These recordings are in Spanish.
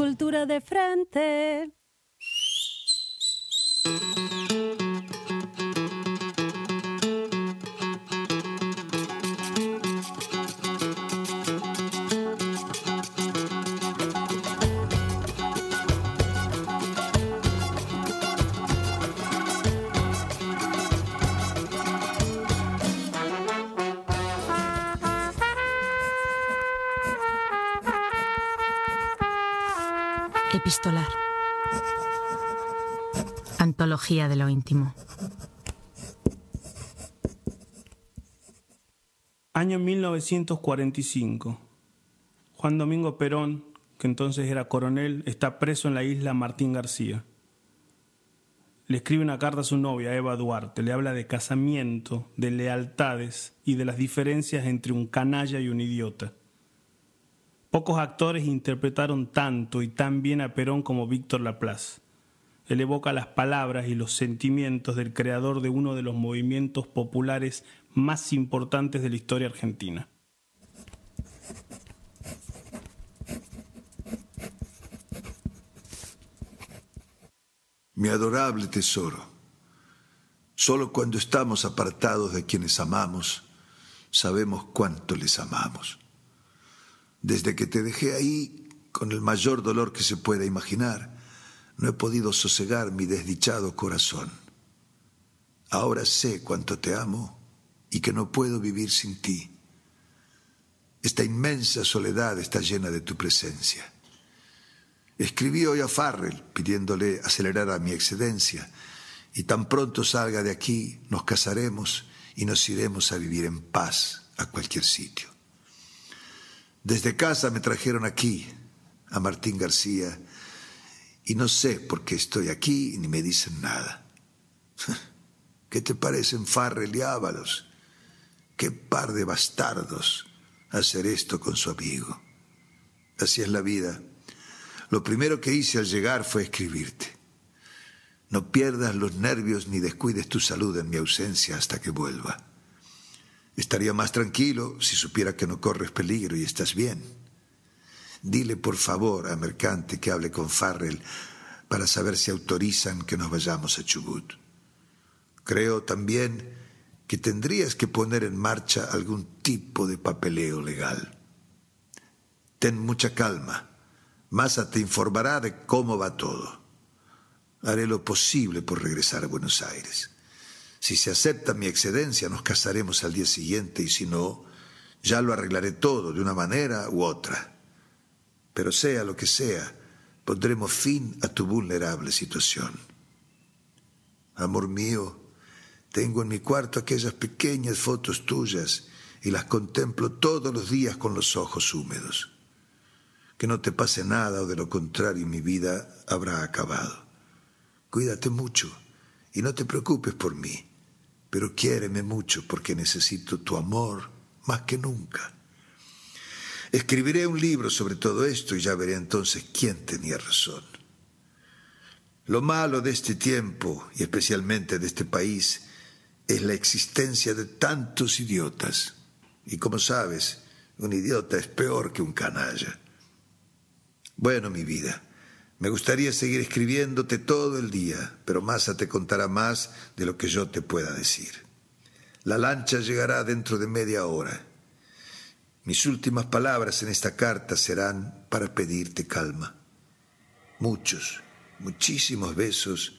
cultura de frente. De lo íntimo. Año 1945. Juan Domingo Perón, que entonces era coronel, está preso en la isla Martín García. Le escribe una carta a su novia, Eva Duarte. Le habla de casamiento, de lealtades y de las diferencias entre un canalla y un idiota. Pocos actores interpretaron tanto y tan bien a Perón como Víctor Laplace. Él evoca las palabras y los sentimientos del creador de uno de los movimientos populares más importantes de la historia argentina. Mi adorable tesoro, solo cuando estamos apartados de quienes amamos, sabemos cuánto les amamos. Desde que te dejé ahí, con el mayor dolor que se pueda imaginar, no he podido sosegar mi desdichado corazón. Ahora sé cuánto te amo y que no puedo vivir sin ti. Esta inmensa soledad está llena de tu presencia. Escribí hoy a Farrell pidiéndole acelerar a mi excedencia y tan pronto salga de aquí nos casaremos y nos iremos a vivir en paz a cualquier sitio. Desde casa me trajeron aquí, a Martín García, y no sé por qué estoy aquí ni me dicen nada. ¿Qué te parecen Farrell y Ábalos? Qué par de bastardos hacer esto con su amigo. Así es la vida. Lo primero que hice al llegar fue escribirte. No pierdas los nervios ni descuides tu salud en mi ausencia hasta que vuelva. Estaría más tranquilo si supiera que no corres peligro y estás bien. Dile por favor a Mercante que hable con Farrell para saber si autorizan que nos vayamos a Chubut. Creo también que tendrías que poner en marcha algún tipo de papeleo legal. Ten mucha calma. Massa te informará de cómo va todo. Haré lo posible por regresar a Buenos Aires. Si se acepta mi excedencia, nos casaremos al día siguiente y si no, ya lo arreglaré todo de una manera u otra. Pero sea lo que sea, pondremos fin a tu vulnerable situación. Amor mío, tengo en mi cuarto aquellas pequeñas fotos tuyas y las contemplo todos los días con los ojos húmedos. Que no te pase nada o de lo contrario mi vida habrá acabado. Cuídate mucho y no te preocupes por mí pero quiéreme mucho porque necesito tu amor más que nunca. Escribiré un libro sobre todo esto y ya veré entonces quién tenía razón. Lo malo de este tiempo y especialmente de este país es la existencia de tantos idiotas. Y como sabes, un idiota es peor que un canalla. Bueno, mi vida, me gustaría seguir escribiéndote todo el día, pero Massa te contará más de lo que yo te pueda decir. La lancha llegará dentro de media hora. Mis últimas palabras en esta carta serán para pedirte calma. Muchos, muchísimos besos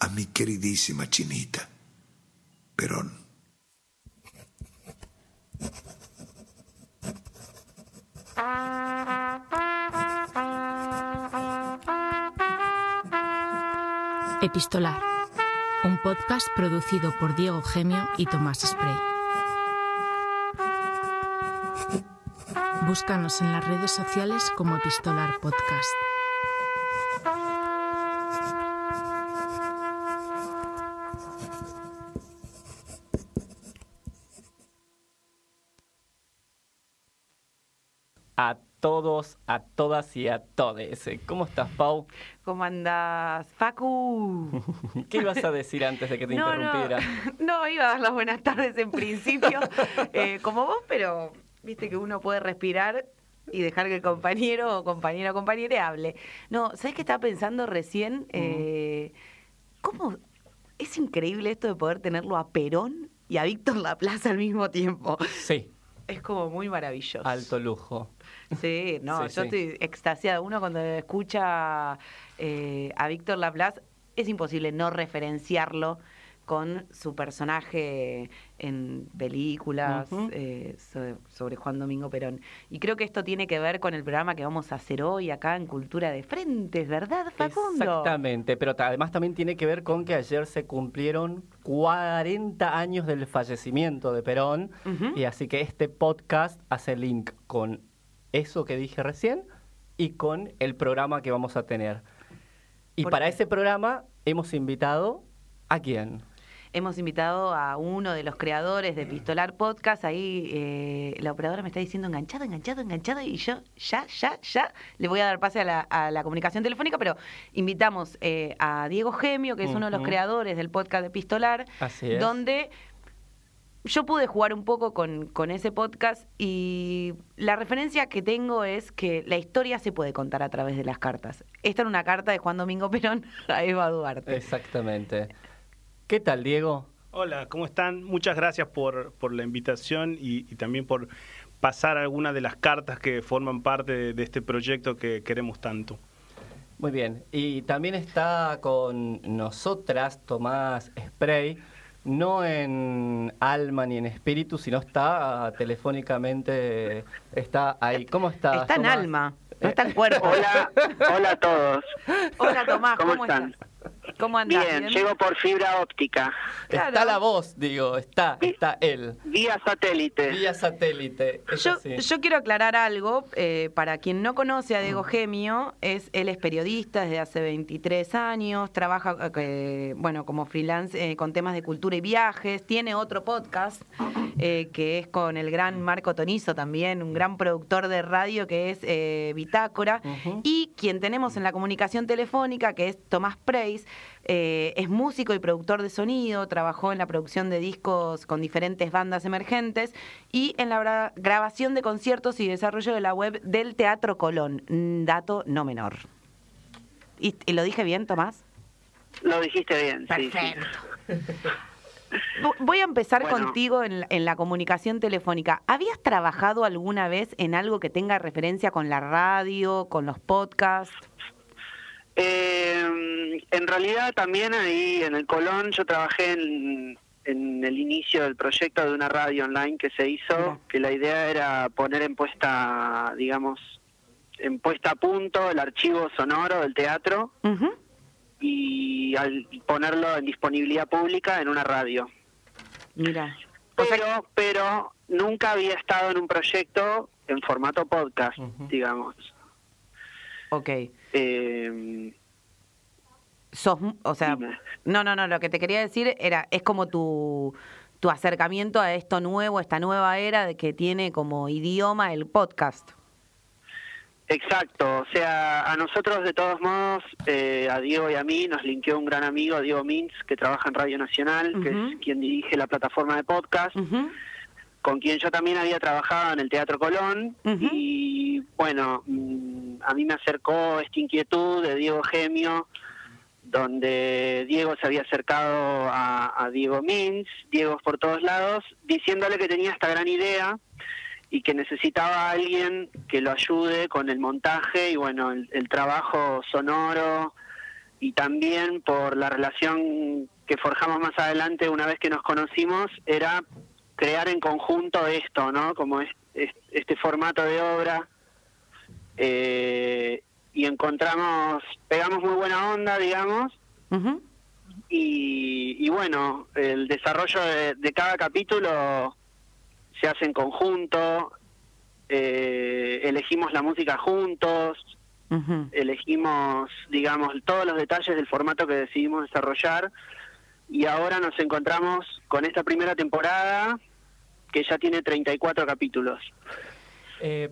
a mi queridísima chinita. Perón. Epistolar, un podcast producido por Diego Gemio y Tomás Spray. Búscanos en las redes sociales como Epistolar Podcast. a todos, a todas y a todes. ¿Cómo estás, Pau? ¿Cómo andás, Facu? ¿Qué ibas a decir antes de que te No, interrumpiera? No, no, iba a dar las buenas tardes en principio, eh, como vos, pero viste que uno puede respirar y dejar que el compañero o compañera o compañera hable. No, ¿sabes qué estaba pensando recién? Eh, ¿Cómo? Es increíble esto de poder tenerlo a Perón y a Víctor Laplace al mismo tiempo. Sí, Es como muy maravilloso. alto lujo. Sí, no, Sí, yo sí. estoy extasiada. Uno cuando escucha eh, a Víctor Laplace es imposible no referenciarlo con su personaje en películas eh, sobre, sobre Juan Domingo Perón. Y creo que esto tiene que ver con el programa que vamos a hacer hoy acá en Cultura de Frentes, ¿verdad, Facundo? Exactamente, pero además también tiene que ver con que ayer se cumplieron 40 años del fallecimiento de Perón y así que este podcast hace link con eso que dije recién y con el programa que vamos a tener. Y ¿Por para qué? ese programa hemos invitado a quién? Hemos invitado a uno de los creadores de Pistolar Podcast. Ahí eh, la operadora me está diciendo enganchado, enganchado, enganchado. Y yo ya, ya, ya le voy a dar pase a la, a la comunicación telefónica. Pero invitamos eh, a Diego Gemio, que es uno de los creadores del podcast de Pistolar. Así es. Donde yo pude jugar un poco con, con ese podcast. Y la referencia que tengo es que la historia se puede contar a través de las cartas. Esta era una carta de Juan Domingo Perón a Eva Duarte. Exactamente. ¿Qué tal, Diego? Hola, ¿cómo están? Muchas gracias por, por la invitación y, y también por pasar algunas de las cartas que forman parte de, de este proyecto que queremos tanto. Muy bien. Y también está con nosotras Tomás Spray, no en alma ni en espíritu, sino está telefónicamente, está ahí. ¿Cómo estás? Está en alma, no está en cuerpo. Hola, hola a todos. Hola Tomás, ¿cómo, ¿Cómo están? estás? ¿Cómo andás? Bien, llego por fibra óptica, Está la voz, digo, está, está él. vía satélite. Vía satélite. Yo, yo quiero aclarar algo, eh, para quien no conoce a. Diego Gemio, es, él es periodista desde hace 23 años, trabaja eh, bueno, como freelance eh, con temas de cultura y viajes, tiene otro podcast eh, que es con el gran Marco Tonizo también, un gran productor de radio que es eh, Bitácora, y quien tenemos en la comunicación telefónica que es Tomás Preis, eh, es músico y productor de sonido, trabajó en la producción de discos con diferentes bandas emergentes y en la grabación de conciertos y desarrollo de la web del Teatro Colón. Mm, Dato no menor. ¿Y, y lo dije bien, Tomás? Lo dijiste bien, sí, sí. Perfecto. Vo- Voy a empezar Bueno. contigo en, la- en la comunicación telefónica. ¿Habías trabajado alguna vez en algo que tenga referencia con la radio, con los podcasts? Eh, en realidad también ahí en el Colón yo trabajé en, en el inicio del proyecto de una radio online que se hizo, que la idea era poner en puesta, digamos, en puesta a punto el archivo sonoro del teatro y al ponerlo en disponibilidad pública en una radio. Mira. Pero, pero nunca había estado en un proyecto en formato podcast, Ujú. digamos. ok. Eh, Sos, o sea, Dime. no, no, no, lo que te quería decir era, es como tu, tu acercamiento a esto nuevo, esta nueva era de que tiene como idioma el podcast. exacto, o sea, a nosotros de todos modos, eh, a Diego y a mí, nos linkeó un gran amigo, Diego Mintz, que trabaja en Radio Nacional, que es quien dirige la plataforma de podcast, Ujú. Con quien yo también había trabajado en el Teatro Colón. Y bueno, mm, a mí me acercó esta inquietud de Diego Gemio, donde Diego se había acercado a, a Diego Mintz, Diego por todos lados, diciéndole que tenía esta gran idea y que necesitaba a alguien que lo ayude con el montaje y bueno, el, el trabajo sonoro y también por la relación que forjamos más adelante una vez que nos conocimos, era crear en conjunto esto, ¿no? Como es- es- este formato de obra. eh, y encontramos, pegamos muy buena onda, digamos, y, y bueno, el desarrollo de, de cada capítulo se hace en conjunto, eh, elegimos la música juntos, elegimos, digamos, todos los detalles del formato que decidimos desarrollar y ahora nos encontramos con esta primera temporada que ya tiene 34 capítulos. Eh,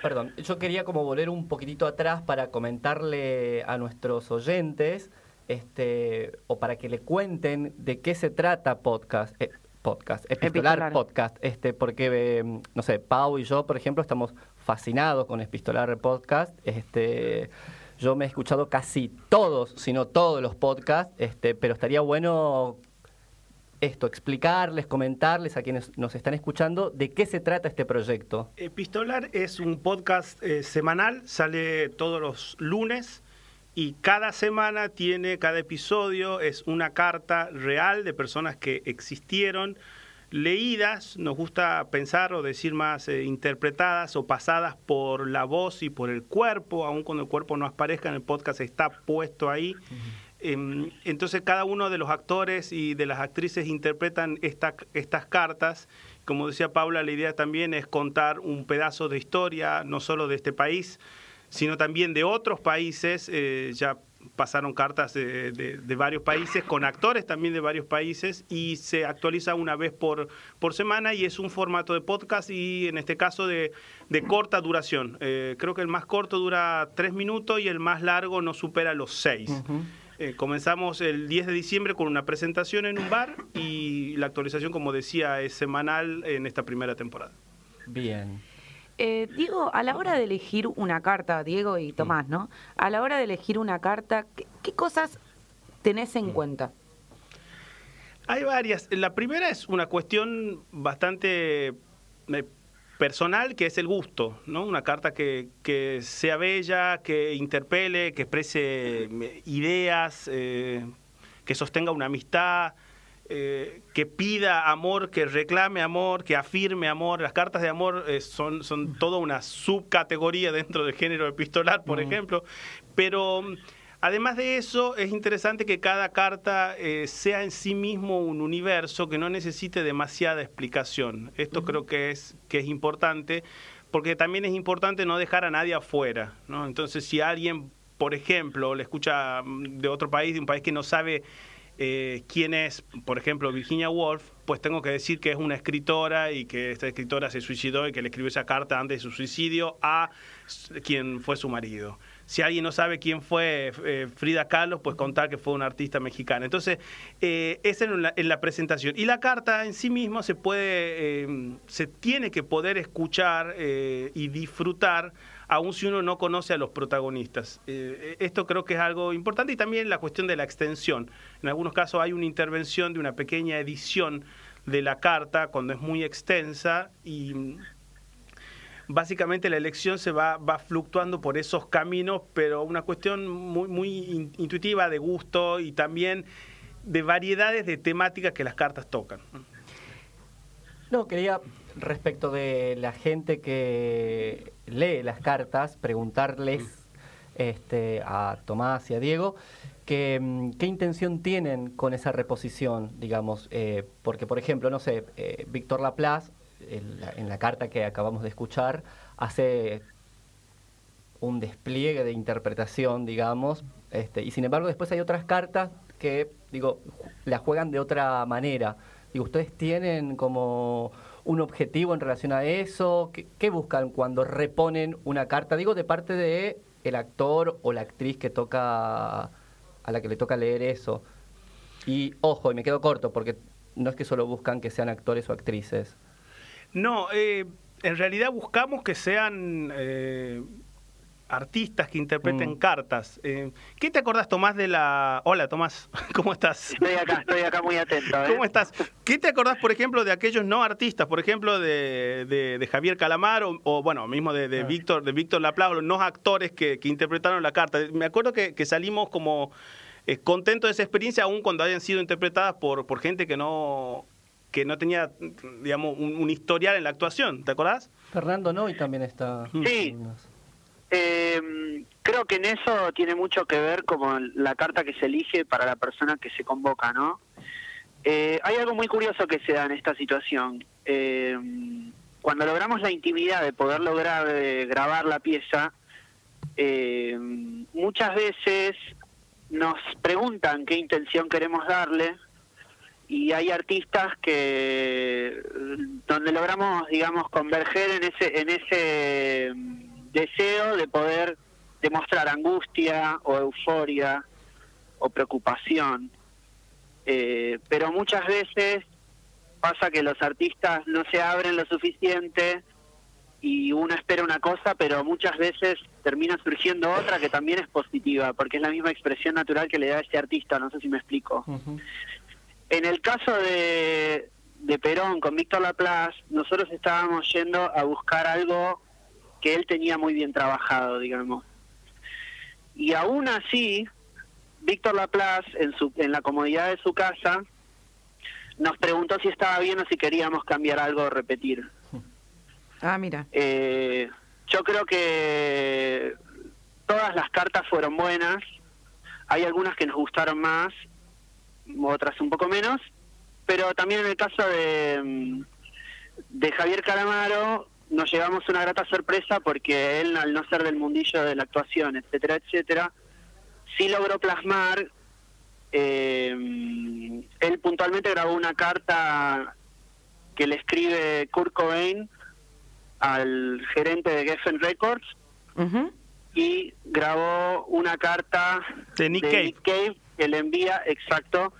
perdón, yo quería como volver un poquitito atrás para comentarle a nuestros oyentes, este, o para que le cuenten de qué se trata podcast, eh, podcast, epistolar, Epistolar. podcast, este, porque eh, no sé, Pau y yo, por ejemplo, estamos fascinados con Epistolar Podcast. Este, yo me he escuchado casi todos, si no todos los podcasts, este, pero estaría bueno esto, explicarles, comentarles a quienes nos están escuchando de qué se trata este proyecto. Epistolar es un podcast eh, semanal, sale todos los lunes y cada semana tiene, cada episodio es una carta real de personas que existieron, leídas, nos gusta pensar o decir más eh, interpretadas o pasadas por la voz y por el cuerpo, aun cuando el cuerpo no aparezca en el podcast está puesto ahí. Entonces cada uno de los actores y de las actrices interpretan estas cartas. Como decía Paula, la idea también es contar un pedazo de historia, no solo de este país, sino también de otros países. Eh, ya pasaron cartas de, varios países, con actores también de varios países, y se actualiza una vez por, por semana y es un formato de podcast y en este caso de, corta duración. Eh, creo que el más corto dura tres minutos y el más largo no supera los seis. Eh, comenzamos el 10 de diciembre con una presentación en un bar y la actualización, como decía, es semanal en esta primera temporada. Bien. Eh, Diego, a la hora de elegir una carta, Diego y Tomás, ¿no? A la hora de elegir una carta, ¿qué, cosas tenés en cuenta? Hay varias. La primera es una cuestión bastante eh, personal que es el gusto, ¿no? Una carta que, sea bella, que interpele, que exprese eh, ideas, eh, que sostenga una amistad, eh, que pida amor, que reclame amor, que afirme amor. Las cartas de amor son, son toda una subcategoría dentro del género epistolar, por ejemplo, pero Además de eso, es interesante que cada carta eh, sea en sí mismo un universo que no necesite demasiada explicación. Esto creo que es, que es importante, porque también es importante no dejar a nadie afuera. ¿no? Entonces, si alguien, por ejemplo, le escucha mm, de otro país, de un país que no sabe eh, quién es, por ejemplo, Virginia Woolf, pues tengo que decir que es una escritora y que esta escritora se suicidó y que le escribió esa carta antes de su suicidio a quien fue su marido si alguien no sabe quién fue eh, Frida Kahlo, pues contar que fue una artista mexicana. Entonces, eh, esa en la, en la, presentación. Y la carta en sí misma se puede, eh, se tiene que poder escuchar y disfrutar aun si uno no conoce a los protagonistas. esto creo que es algo importante y también la cuestión de la extensión. En algunos casos hay una intervención de una pequeña edición de la carta cuando es muy extensa y básicamente la elección se va, va fluctuando por esos caminos, pero una cuestión muy, muy intuitiva de gusto y también de variedades de temáticas que las cartas tocan. No, quería respecto de la gente que lee las cartas, preguntarles este, a Tomás y a Diego que, mm, qué intención tienen con esa reposición, digamos, eh, porque por ejemplo, no sé, eh, Víctor Laplace en la, carta que acabamos de escuchar, hace un despliegue de interpretación, digamos, este, y sin embargo después hay otras cartas que, digo, la juegan de otra manera. y ¿ustedes tienen como un objetivo en relación a eso? ¿Qué, ¿Qué, buscan cuando reponen una carta? Digo, de parte de el actor o la actriz que toca, a la que le toca leer eso. Y ojo, y me quedo corto, porque no es que solo buscan que sean actores o actrices. No, eh, en realidad buscamos que sean eh, artistas que interpreten mm. cartas. Eh, ¿Qué te acordás, Tomás, de la... Hola, Tomás, ¿cómo estás? Estoy acá, estoy acá muy atento. ¿Cómo estás? ¿Qué te acordás, por ejemplo, de aquellos no artistas, por ejemplo, de, Javier Calamar o, bueno, mismo de, de ah. Víctor de Víctor Laplace, los no actores que, interpretaron la carta? Me acuerdo que, salimos como... contentos de esa experiencia, aún cuando hayan sido interpretadas por, por gente que no que no tenía, digamos, un, historial en la actuación, ¿te acordás? Fernando no y también está... Sí, eh, creo que en eso tiene mucho que ver como la carta que se elige para la persona que se convoca, ¿no? Eh, hay algo muy curioso que se da en esta situación. Eh, cuando logramos la intimidad de poder lograr grabar la pieza, muchas veces nos preguntan qué intención queremos darle y hay artistas que donde logramos digamos converger en ese en ese mm, deseo de poder demostrar angustia o euforia o preocupación eh, pero muchas veces pasa que los artistas no se abren lo suficiente y uno espera una cosa, pero muchas veces termina surgiendo otra que también es positiva, porque es la misma expresión natural que le da a este artista, no sé si me explico. En el caso de, de Perón con Víctor Laplace, nosotros estábamos yendo a buscar algo que él tenía muy bien trabajado, digamos. Y aún así, Víctor Laplace, en, su, en la comodidad de su casa, nos preguntó si estaba bien o si queríamos cambiar algo o repetir. Ah, mira. Eh, yo creo que todas las cartas fueron buenas. Hay algunas que nos gustaron más, otras un poco menos. Pero también en el caso de, mm, de Javier Calamaro nos llevamos una grata sorpresa porque él, al no ser del mundillo de la actuación, etcétera, etcétera, sí logró plasmar. Eh, él puntualmente grabó una carta que le escribe Kurt Cobain al gerente de Geffen Records y grabó una carta De Nick Cave. Cave le envía exacto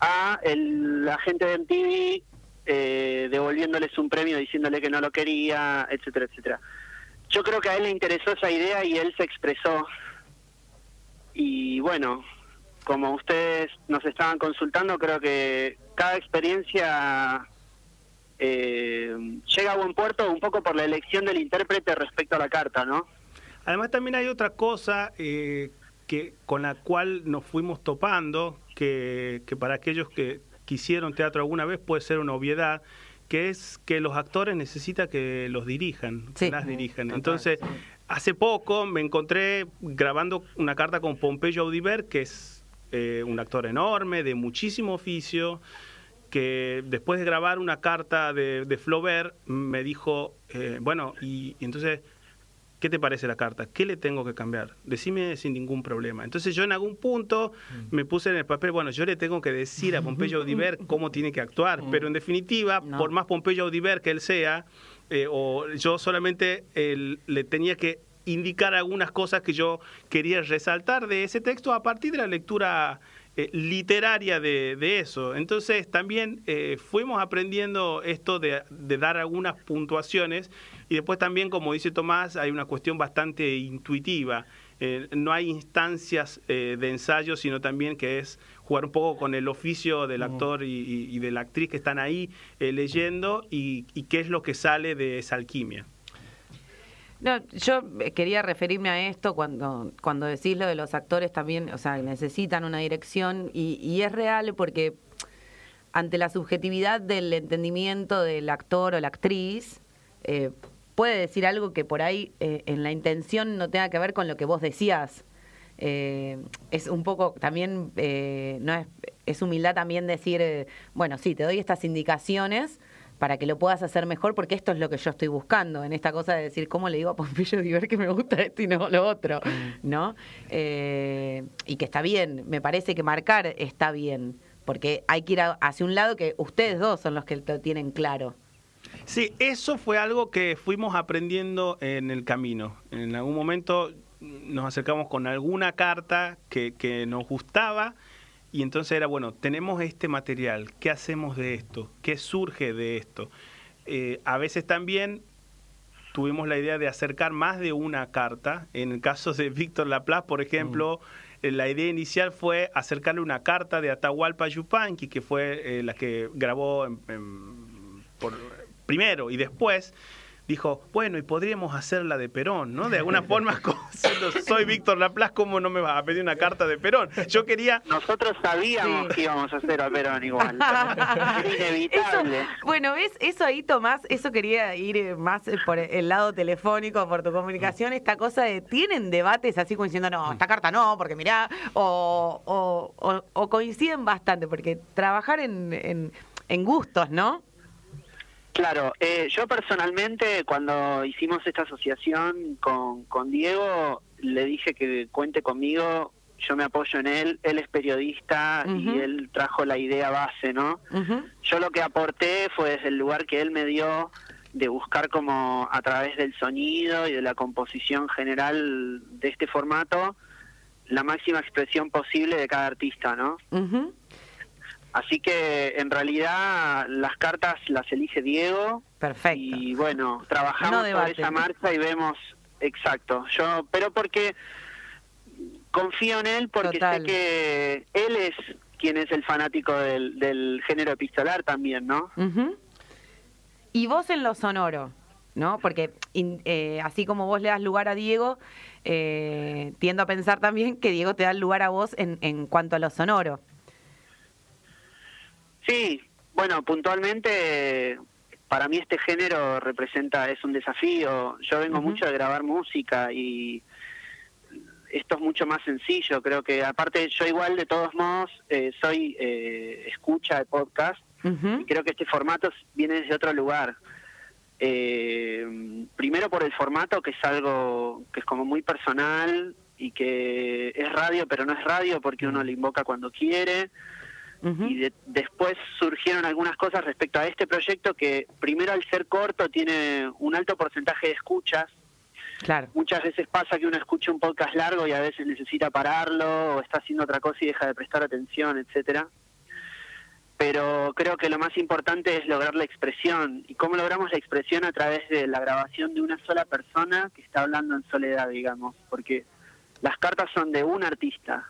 a el agente de MTV eh, devolviéndoles un premio diciéndole que no lo quería, etcétera, etcétera. Yo creo que a él le interesó esa idea y él se expresó. Y bueno, como ustedes nos estaban consultando, creo que cada experiencia eh, llega a buen puerto un poco por la elección del intérprete respecto a la carta, ¿no? Además también hay otra cosa eh, que con la cual nos fuimos topando, que, que para aquellos que quisieron teatro alguna vez puede ser una obviedad, que es que los actores necesitan que los dirijan, Sí. que las dirijan. Entonces, hace poco me encontré grabando una carta con Pompeyo Audiver, que es eh, un actor enorme, de muchísimo oficio, que después de grabar una carta de, de Flaubert me dijo, eh, bueno, y, y entonces, ¿qué te parece la carta? ¿Qué le tengo que cambiar? Decime sin ningún problema. Entonces yo en algún punto me puse en el papel, bueno, yo le tengo que decir a Pompeyo Audiver cómo tiene que actuar, pero en definitiva, No. por más Pompeyo Audiver que él sea, eh, o yo solamente eh, le tenía que indicar algunas cosas que yo quería resaltar de ese texto a partir de la lectura eh, literaria de, de eso. Entonces también eh, fuimos aprendiendo esto de, de dar algunas puntuaciones y después también, como dice Tomás, hay una cuestión bastante intuitiva. Eh, no hay instancias eh, de ensayo, sino también que es jugar un poco con el oficio del actor y, y- y de la actriz que están ahí eh, leyendo y, y qué es lo que sale de esa alquimia. No, yo quería referirme a esto cuando, cuando decís lo de los actores también, o sea, necesitan una dirección y, y es real porque ante la subjetividad del entendimiento del actor o la actriz, eh, puede decir algo que por ahí eh, en la intención no tenga que ver con lo que vos decías. Eh, es un poco también, eh, no es, es humildad también decir, eh, bueno, sí, te doy estas indicaciones para que lo puedas hacer mejor, porque esto es lo que yo estoy buscando, en esta cosa de decir, ¿cómo le digo a Pompeyo Diver que me gusta esto y no lo otro? ¿No? Eh, y que está bien, me parece que marcar está bien, porque hay que ir a- hacia un lado que ustedes dos son los que lo tienen claro. Sí, eso fue algo que fuimos aprendiendo en el camino. En algún momento nos acercamos con alguna carta que, que nos gustaba y entonces era, bueno, tenemos este material, ¿qué hacemos de esto? ¿Qué surge de esto? Eh, a veces también tuvimos la idea de acercar más de una carta. En el caso de Víctor Laplace, por ejemplo, eh, la idea inicial fue acercarle una carta de Atahualpa Yupanqui, que fue eh, la que grabó en- en- por- primero y después dijo, bueno, y podríamos hacer la de Perón, ¿no? De alguna forma, soy Víctor Laplace, ¿cómo no me vas a pedir una carta de Perón? Yo quería... Nosotros sabíamos Sí. que íbamos a hacer a Perón igual. Era inevitable. Eso, bueno, ¿ves? Eso ahí, Tomás, eso quería ir eh, más eh, por el lado telefónico, por tu comunicación, esta cosa de, ¿tienen debates así como diciendo, no, esta carta no, porque mirá, o, o- o- o coinciden bastante, porque trabajar en, en, en gustos, ¿no? Claro, eh, yo personalmente cuando hicimos esta asociación con, con Diego, le dije que cuente conmigo, yo me apoyo en él, él es periodista y él trajo la idea base, ¿no? Yo lo que aporté fue desde el lugar que él me dio de buscar como a través del sonido y de la composición general de este formato la máxima expresión posible de cada artista, ¿no? Ujú. Así que en realidad las cartas las elige Diego. Perfecto. Y bueno, trabajamos No esa marcha y vemos exacto. Yo, pero porque confío en él porque Total. sé que él es quien es el fanático del, del género epistolar también, ¿no? Ujú. Y vos en lo sonoro, ¿no? Porque in- eh, así como vos le das lugar a Diego, eh, tiendo a pensar también que Diego te da lugar a vos en, en cuanto a lo sonoro. Sí, bueno, puntualmente para mí este género representa, es un desafío. Yo vengo mucho de grabar música y esto es mucho más sencillo. Creo que aparte yo igual de todos modos eh, soy eh, escucha de podcast y creo que este formato viene desde otro lugar. Eh, primero por el formato que es algo que es como muy personal y que es radio pero no es radio porque uno le invoca cuando quiere Y de- después surgieron algunas cosas respecto a este proyecto que primero al ser corto tiene un alto porcentaje de escuchas. Claro. Muchas veces pasa que uno escucha un podcast largo y a veces necesita pararlo o está haciendo otra cosa y deja de prestar atención, etcétera. Pero creo que lo más importante es lograr la expresión. ¿Y cómo logramos la expresión? A través de la grabación de una sola persona que está hablando en soledad, digamos. Porque las cartas son de un artista.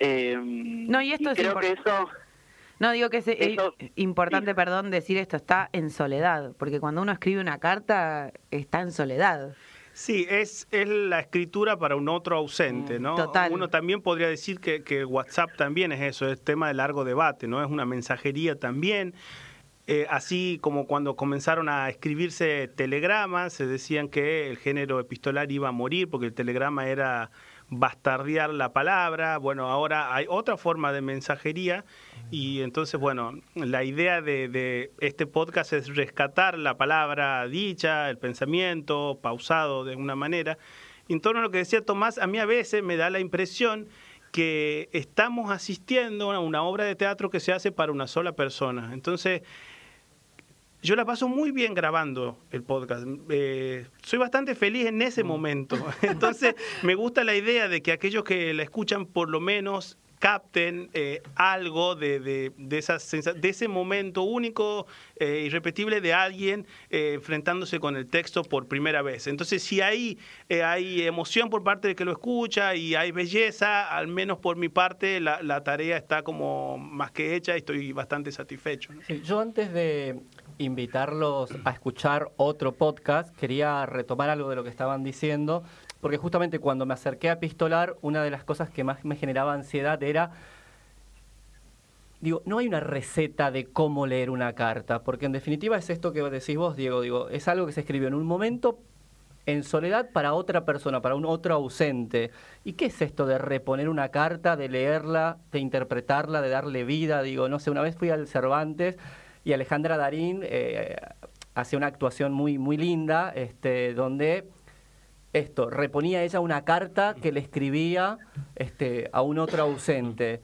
Eh, No, y esto es creo que eso No, digo que es eh, Eso- importante, sí. perdón, decir esto, está en soledad, porque cuando uno escribe una carta, está en soledad. Sí, es, es la escritura para un otro ausente, ¿no? Total. Uno también podría decir que, que WhatsApp también es eso, es tema de largo debate, ¿no? Es una mensajería también. Eh, así como cuando comenzaron a escribirse telegramas, se decían que el género epistolar iba a morir porque el telegrama era bastardear la palabra. Bueno, ahora hay otra forma de mensajería y entonces, bueno, la idea de, de este podcast es rescatar la palabra dicha, el pensamiento, pausado de alguna manera. En torno a lo que decía Tomás, a mí a veces me da la impresión que estamos asistiendo a una obra de teatro que se hace para una sola persona. Entonces, yo la paso muy bien grabando el podcast. Eh, soy bastante feliz en ese momento. Entonces, me gusta la idea de que aquellos que la escuchan por lo menos capten eh, algo de, de, de, esa de ese momento único, eh, irrepetible de alguien eh, enfrentándose con el texto por primera vez. Entonces, si hay, hay emoción por parte del que lo escucha y hay belleza, al menos por mi parte, la, la tarea está como más que hecha y estoy bastante satisfecho. ¿no? Sí, yo antes de invitarlos a escuchar otro podcast, quería retomar algo de lo que estaban diciendo, porque justamente cuando me acerqué a Pistolar, una de las cosas que más me generaba ansiedad era, digo, no hay una receta de cómo leer una carta, porque en definitiva es esto que decís vos, Diego, digo, es algo que se escribió en un momento en soledad para otra persona, para un otro ausente. ¿Y qué es esto de reponer una carta, de leerla, de interpretarla, de darle vida? Digo, no sé, una vez fui al Cervantes y Alejandra Darín eh, hacía una actuación muy, muy linda, este, donde esto, reponía ella una carta que le escribía este, a un otro ausente.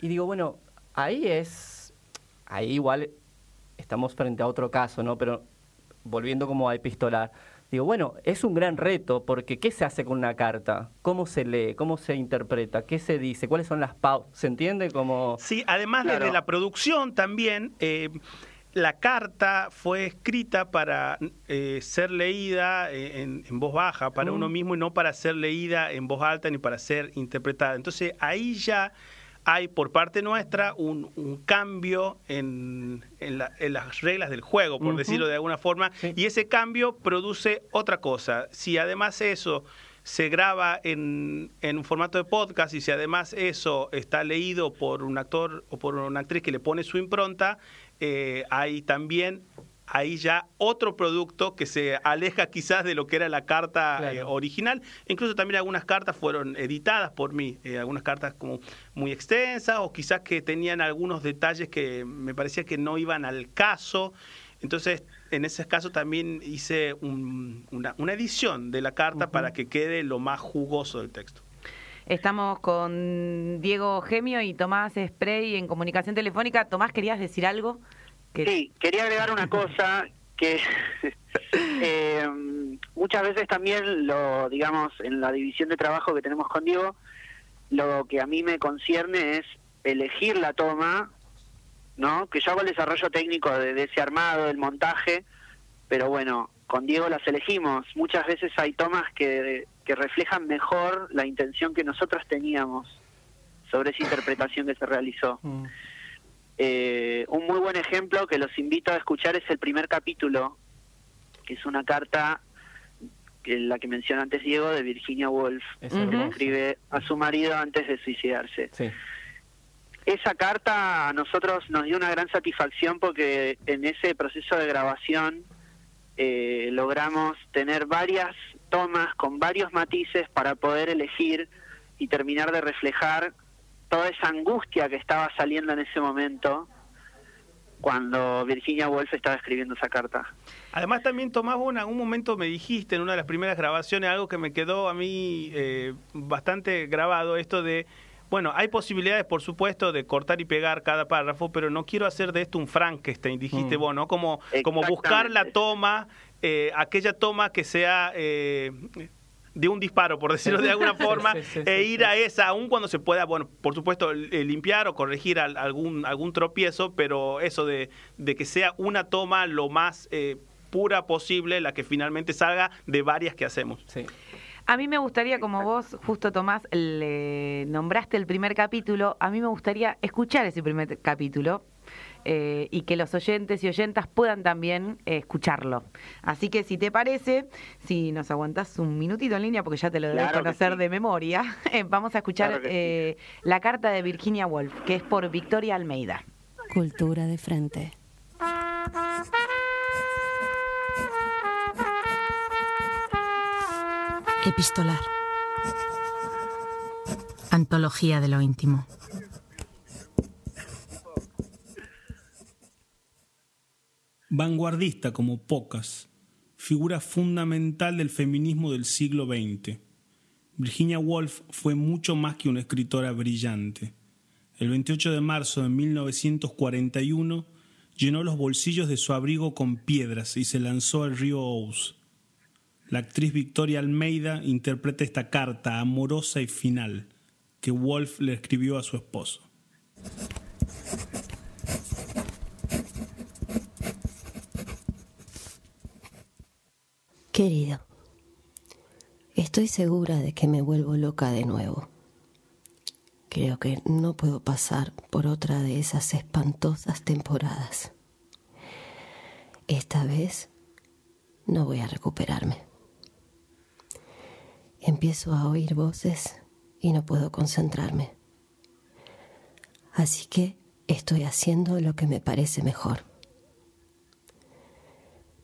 Y digo, bueno, ahí es, ahí igual estamos frente a otro caso, ¿no? Pero volviendo como a epistolar, digo, bueno, es un gran reto, porque ¿qué se hace con una carta? ¿Cómo se lee? ¿Cómo se interpreta? ¿Qué se dice? ¿Cuáles son las pausas? ¿Se entiende? Como... Sí, además Claro. desde la producción también, eh, la carta fue escrita para eh, ser leída eh, en, en voz baja para Mm. uno mismo y no para ser leída en voz alta ni para ser interpretada. Entonces ahí ya hay por parte nuestra un, un cambio en, en la- en las reglas del juego, por decirlo de alguna forma, Sí. y ese cambio produce otra cosa. Si además eso se graba en, en un formato de podcast y si además eso está leído por un actor o por una actriz que le pone su impronta, eh, hay también ahí ya otro producto que se aleja quizás de lo que era la carta Claro. eh, original. Incluso también algunas cartas fueron editadas por mí, eh, algunas cartas como muy extensas o quizás que tenían algunos detalles que me parecía que no iban al caso. Entonces, en ese caso también hice un- una, una edición de la carta para que quede lo más jugoso del texto. Estamos con Diego Gemio y Tomás Spray en comunicación telefónica. Tomás, ¿querías decir algo? Que- Sí, quería agregar una cosa que eh, muchas veces también lo, digamos, en la división de trabajo que tenemos con Diego, lo que a mí me concierne es elegir la toma, ¿no? Que yo hago el desarrollo técnico de, de ese armado, del montaje, pero bueno, con Diego las elegimos. Muchas veces hay tomas que, que reflejan mejor la intención que nosotros teníamos sobre esa interpretación que se realizó. Mm. Eh, un muy buen ejemplo que los invito a escuchar es el primer capítulo, que es una carta, que la que menciona antes Diego, de Virginia Woolf, Es que escribe a su marido antes de suicidarse. Sí. Esa carta a nosotros nos dio una gran satisfacción porque en ese proceso de grabación eh, logramos tener varias tomas con varios matices para poder elegir y terminar de reflejar toda esa angustia que estaba saliendo en ese momento cuando Virginia Woolf estaba escribiendo esa carta. Además también Tomás, vos en algún momento me dijiste en una de las primeras grabaciones algo que me quedó a mí eh, bastante grabado, esto de, bueno, hay posibilidades por supuesto de cortar y pegar cada párrafo, pero no quiero hacer de esto un Frankenstein, dijiste Mm. vos, ¿no? Como, como buscar la toma, eh, aquella toma que sea... eh, de un disparo, por decirlo de alguna forma, sí, sí, e ir sí. a esa, aun cuando se pueda, bueno, por supuesto, limpiar o corregir al- algún, algún tropiezo, pero eso de, de que sea una toma lo más eh, pura posible, la que finalmente salga de varias que hacemos. Sí. A mí me gustaría, como vos, justo Tomás, le nombraste el primer capítulo, a mí me gustaría escuchar ese primer capítulo eh, y que los oyentes y oyentas puedan también eh, escucharlo. Así que si te parece, si nos aguantás un minutito en línea, porque ya te lo debes Claro conocer sí. de memoria, eh, vamos a escuchar Claro que sí. la carta de Virginia Woolf, que es por Victoria Almeida. Cultura de frente. Epistolar. Antología de lo íntimo. Vanguardista como pocas, figura fundamental del feminismo del siglo XX. Virginia Woolf fue mucho más que una escritora brillante. El 28 de marzo de 1941 llenó los bolsillos de su abrigo con piedras y se lanzó al río Ouse. La actriz Victoria Almeida interpreta esta carta amorosa y final que Woolf le escribió a su esposo. Querido, estoy segura de que me vuelvo loca de nuevo. Creo que no puedo pasar por otra de esas espantosas temporadas. Esta vez no voy a recuperarme. Empiezo a oír voces y no puedo concentrarme. Así que estoy haciendo lo que me parece mejor.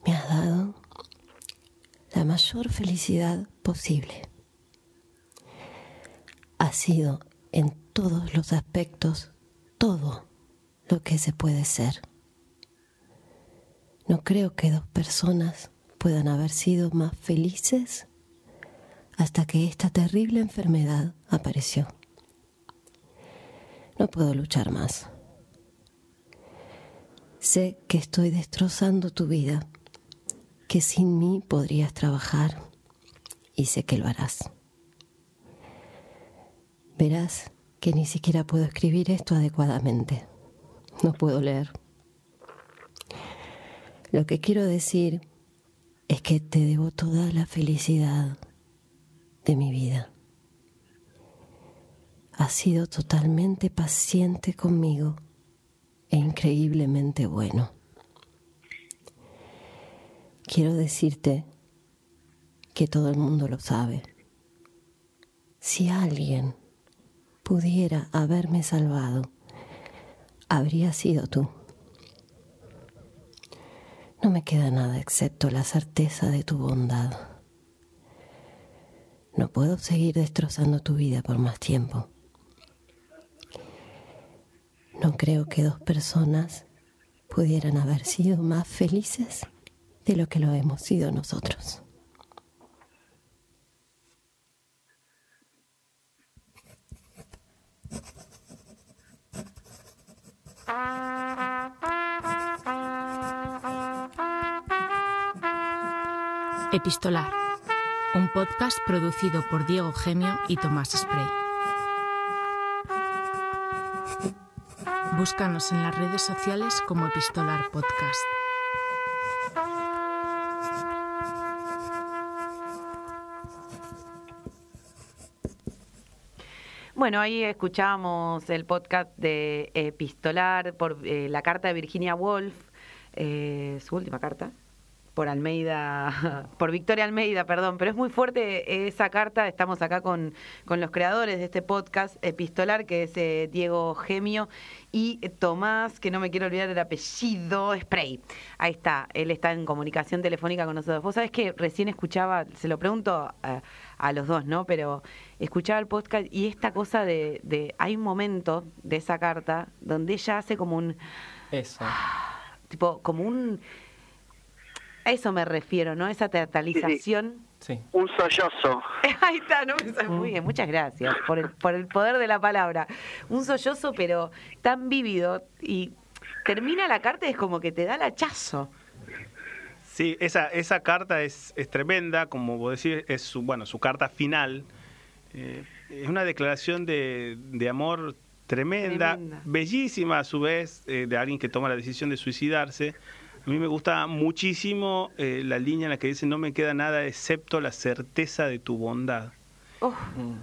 Me has dado la mayor felicidad posible. Ha sido en todos los aspectos todo lo que se puede ser. No creo que dos personas puedan haber sido más felices hasta que esta terrible enfermedad apareció. No puedo luchar más. Sé que estoy destrozando tu vida que sin mí podrías trabajar y sé que lo harás. Verás que ni siquiera puedo escribir esto adecuadamente. No puedo leer. Lo que quiero decir es que te debo toda la felicidad de mi vida. Has sido totalmente paciente conmigo e increíblemente bueno. Quiero decirte que todo el mundo lo sabe. Si alguien pudiera haberme salvado, habría sido tú. No me queda nada excepto la certeza de tu bondad. No puedo seguir destrozando tu vida por más tiempo. No creo que dos personas pudieran haber sido más felices de lo que lo hemos sido nosotros. Epistolar. Un podcast producido por Diego Gemio y Tomás Spray. Búscanos en las redes sociales como Epistolar Podcast. Bueno, ahí escuchábamos el podcast de Epistolar por eh, la carta de Virginia Woolf, eh, su última carta, por Almeida, por Victoria Almeida, perdón, pero es muy fuerte esa carta. Estamos acá con, con los creadores de este podcast epistolar, que es eh, Diego Gemio y Tomás, que no me quiero olvidar del apellido, Spray. Ahí está, él está en comunicación telefónica con nosotros. Vos sabés que recién escuchaba, se lo pregunto a los dos, ¿no? Pero escuchaba el podcast y esta cosa de, de, hay un momento de esa carta donde ella hace como un... Eso. Tipo, como un... A eso me refiero, ¿no? Esa teatralización. Sí. Un sollozo. Ahí está, ¿no? Muy bien, muchas gracias por el, por el poder de la palabra. Un sollozo, pero tan vívido y termina la carta y es como que te da el hachazo. Sí, esa, esa carta es, es tremenda, como vos decís, es su, bueno, su carta final. Eh, es una declaración de, de amor tremenda, Tremenda. bellísima a su vez, eh, de alguien que toma la decisión de suicidarse. A mí me gusta muchísimo eh, la línea en la que dice, no me queda nada excepto la certeza de tu bondad. Uf, Mm.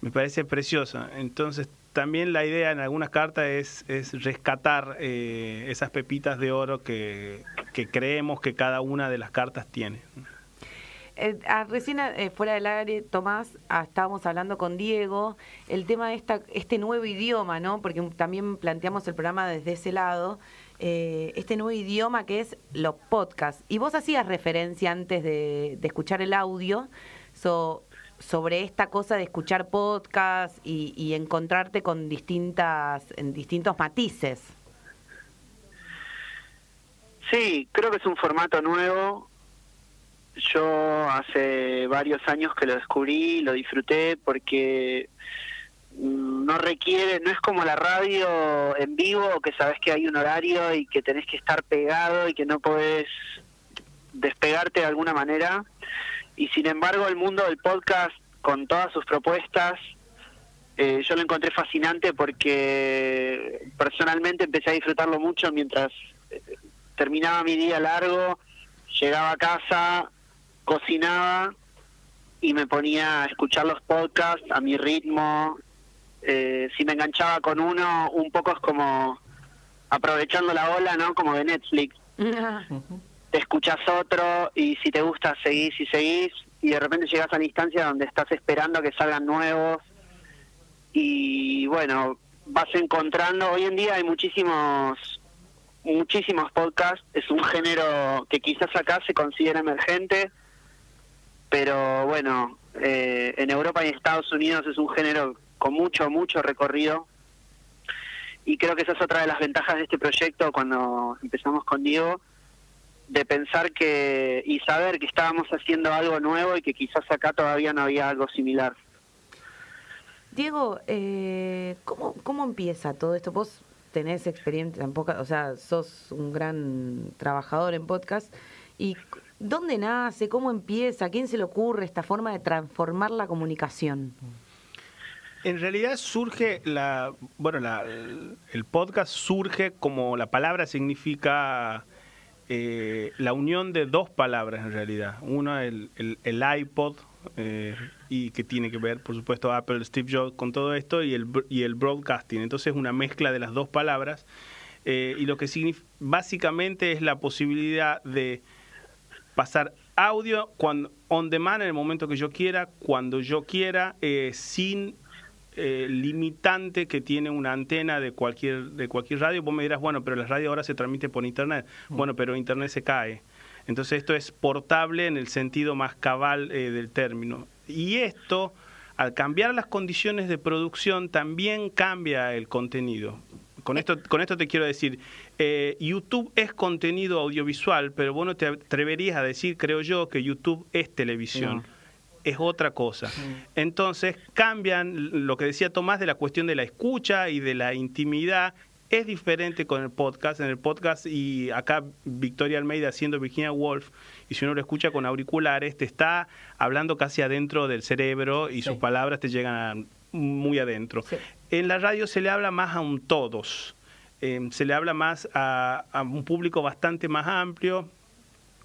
Me parece preciosa. Entonces, también la idea en algunas cartas es, es rescatar eh, esas pepitas de oro que, creemos que cada una de las cartas tiene. Eh, ah, recién eh, fuera del aire, Tomás, ah, estábamos hablando con Diego, el tema de este nuevo idioma, ¿no? Porque también planteamos el programa desde ese lado, este nuevo idioma que es los podcasts. Y vos hacías referencia antes de, escuchar el audio sobre esta cosa de escuchar podcasts y, y encontrarte con distintas, en distintos matices. Sí, creo que es un formato nuevo. Yo hace varios años que lo descubrí, lo disfruté porque mm, no requiere, no es como la radio en vivo, que sabes que hay un horario y que tenés que estar pegado y que no podés despegarte de alguna manera. Y sin embargo, el mundo del podcast, con todas sus propuestas, eh, yo lo encontré fascinante porque personalmente empecé a disfrutarlo mucho mientras eh, terminaba mi día largo, llegaba a casa, cocinaba y me ponía a escuchar los podcasts a mi ritmo. Eh, si me enganchaba con uno, un poco es como aprovechando la ola, ¿no? Como de Netflix. Te escuchas otro y si te gusta seguís y seguís y de repente llegas a la instancia donde estás esperando que salgan nuevos y bueno, vas encontrando, hoy en día hay muchísimos muchísimos podcasts, es un género que quizás acá se considera emergente, pero bueno, eh, en Europa y en Estados Unidos es un género con mucho, mucho recorrido. Y creo que esa es otra de las ventajas de este proyecto cuando empezamos con Diego, de pensar que y saber que estábamos haciendo algo nuevo y que quizás acá todavía no había algo similar. Diego, eh, ¿cómo, ¿cómo empieza todo esto? Vos tenés experiencia en podcast, o sea, sos un gran trabajador en podcast. ¿Y dónde nace? ¿Cómo empieza? ¿A quién se le ocurre esta forma de transformar la comunicación? En realidad surge la, bueno, la, el, el podcast surge como la palabra significa eh, la unión de dos palabras en realidad. Una el, el, iPod eh, y que tiene que ver, por supuesto, Apple, Steve Jobs con todo esto y el y el broadcasting. Entonces es una mezcla de las dos palabras eh, y lo que básicamente es la posibilidad de pasar audio cuando, on demand en el momento que yo quiera, cuando yo quiera, sin eh, limitante que tiene una antena de cualquier de cualquier radio. Vos me dirás, bueno, pero la radio ahora se transmite por internet. Bueno, pero internet se cae. Entonces esto es portable en el sentido más cabal eh, del término. Y esto, al cambiar las condiciones de producción, también cambia el contenido. Con esto, con esto te quiero decir, eh, YouTube es contenido audiovisual, pero vos no te atreverías a decir, creo yo, que YouTube es televisión. Es otra cosa. Entonces cambian lo que decía Tomás de la cuestión de la escucha y de la intimidad. Es diferente con el podcast. En el podcast, y acá Victoria Almeida haciendo Virginia Woolf, y si uno lo escucha con auriculares, te está hablando casi adentro del cerebro y Sí. sus palabras te llegan a- muy adentro. Sí. En la radio se le habla más a un todos. eh, se le habla más a, a un público bastante más amplio.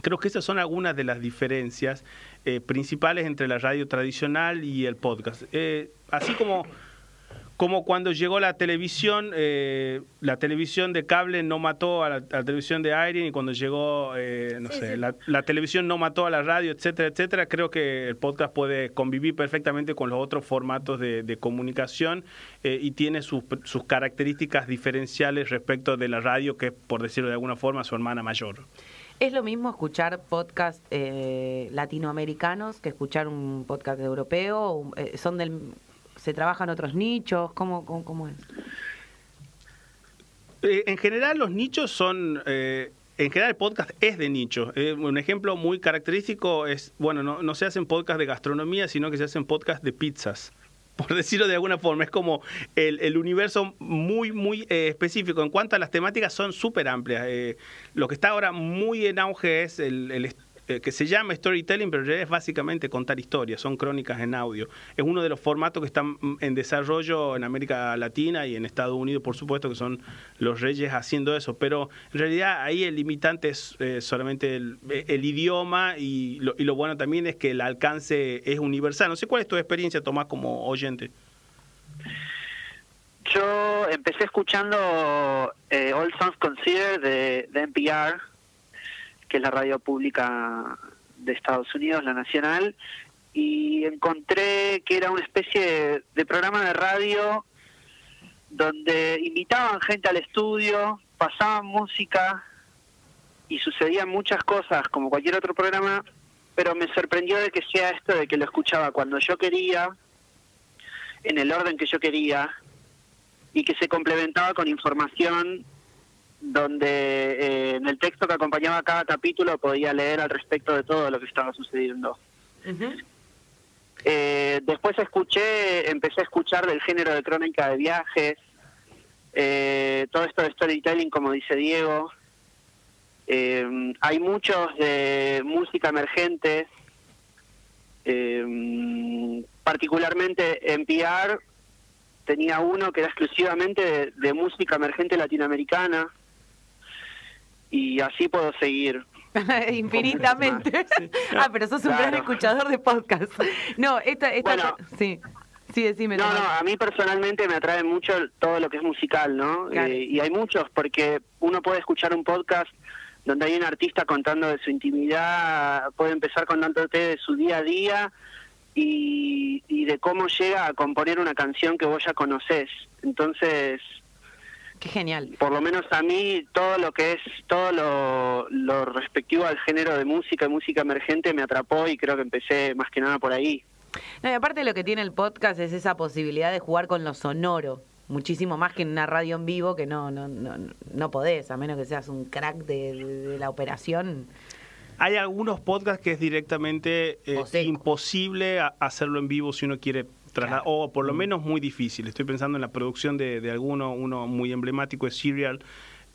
Creo que esas son algunas de las diferencias eh, principales entre la radio tradicional y el podcast. Eh, así como como cuando llegó la televisión, eh, la televisión de cable no mató a la, a la televisión de aire y cuando llegó, no sé, La, la televisión no mató a la radio, etcétera, etcétera, creo que el podcast puede convivir perfectamente con los otros formatos de, de comunicación y tiene sus, sus características diferenciales respecto de la radio, que es, por decirlo de alguna forma, su hermana mayor. ¿Es lo mismo escuchar podcast eh, latinoamericanos que escuchar un podcast europeo? Eh, ¿Son del, ¿Se trabajan otros nichos? ¿Cómo, cómo, cómo es? Eh, en general los nichos son... eh, en general el podcast es de nicho. Eh, un ejemplo muy característico es, bueno, no, no se hacen podcasts de gastronomía, sino que se hacen podcasts de pizzas. Por decirlo de alguna forma, es como el, el universo muy, muy eh, específico. En cuanto a las temáticas, son súper amplias. Eh, lo que está ahora muy en auge es el, el est- eh, que se llama storytelling, pero en realidad es básicamente contar historias, son crónicas en audio. Es uno de los formatos que están en desarrollo en América Latina y en Estados Unidos, por supuesto, que son los reyes haciendo eso. Pero en realidad ahí el limitante es eh, solamente el, el idioma y lo, y lo bueno también es que el alcance es universal. No sé cuál es tu experiencia, Tomás, como oyente. Yo empecé escuchando eh, All Songs Considered de, de NPR, que es la radio pública de Estados Unidos, la nacional, y encontré que era una especie de, programa de radio donde invitaban gente al estudio, pasaban música y sucedían muchas cosas como cualquier otro programa, pero me sorprendió de que sea esto de que lo escuchaba cuando yo quería, en el orden que yo quería, y que se complementaba con información donde eh, en el texto que acompañaba cada capítulo podía leer al respecto de todo lo que estaba sucediendo. Eh, después escuché, empecé a escuchar del género de crónica de viajes, eh, todo esto de storytelling, como dice Diego. Eh, hay muchos de música emergente, eh, particularmente en PR tenía uno que era exclusivamente de, de música emergente latinoamericana y así puedo seguir. Infinitamente. ah, pero sos un gran escuchador de podcast. No, esta, esta Bueno. sí. Sí, decime. No, no, a mí personalmente me atrae mucho todo lo que es musical, ¿no? Claro. Eh, y hay muchos, porque uno puede escuchar un podcast donde hay un artista contando de su intimidad, puede empezar contándote de su día a día y, y de cómo llega a componer una canción que vos ya conocés. Entonces, Qué genial. por lo menos a mí, todo lo que es, todo lo, lo respectivo al género de música y música emergente me atrapó y creo que empecé más que nada por ahí. No, y aparte lo que tiene el podcast es esa posibilidad de jugar con lo sonoro. Muchísimo más que en una radio en vivo que no, no, no, no podés, a menos que seas un crack de, la operación. Hay algunos podcasts que es directamente eh, imposible a- hacerlo en vivo si uno quiere o por lo menos muy difícil. Estoy pensando en la producción de, de alguno, uno muy emblemático es Serial,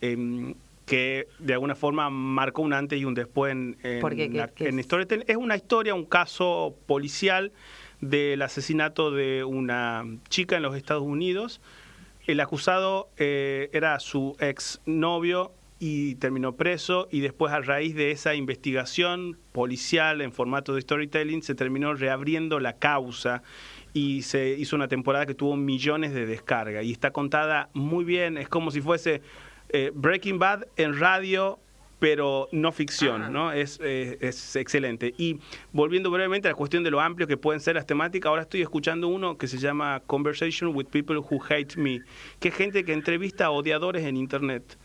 em, que de alguna forma marcó un antes y un después en, en, ¿Por qué? ¿Qué- la- qué en es? Una historia, un caso policial del asesinato de una chica en los Estados Unidos. El acusado eh, era su ex novio y terminó preso y después a raíz de esa investigación policial en formato de storytelling se terminó reabriendo la causa y se hizo una temporada que tuvo millones de descargas y está contada muy bien, es como si fuese eh, Breaking Bad en radio pero no ficción, ¿no? Es, eh, es excelente. Y volviendo brevemente a la cuestión de lo amplio que pueden ser las temáticas, ahora estoy escuchando uno que se llama Conversation with People Who Hate Me, que es gente que entrevista a odiadores en Internet.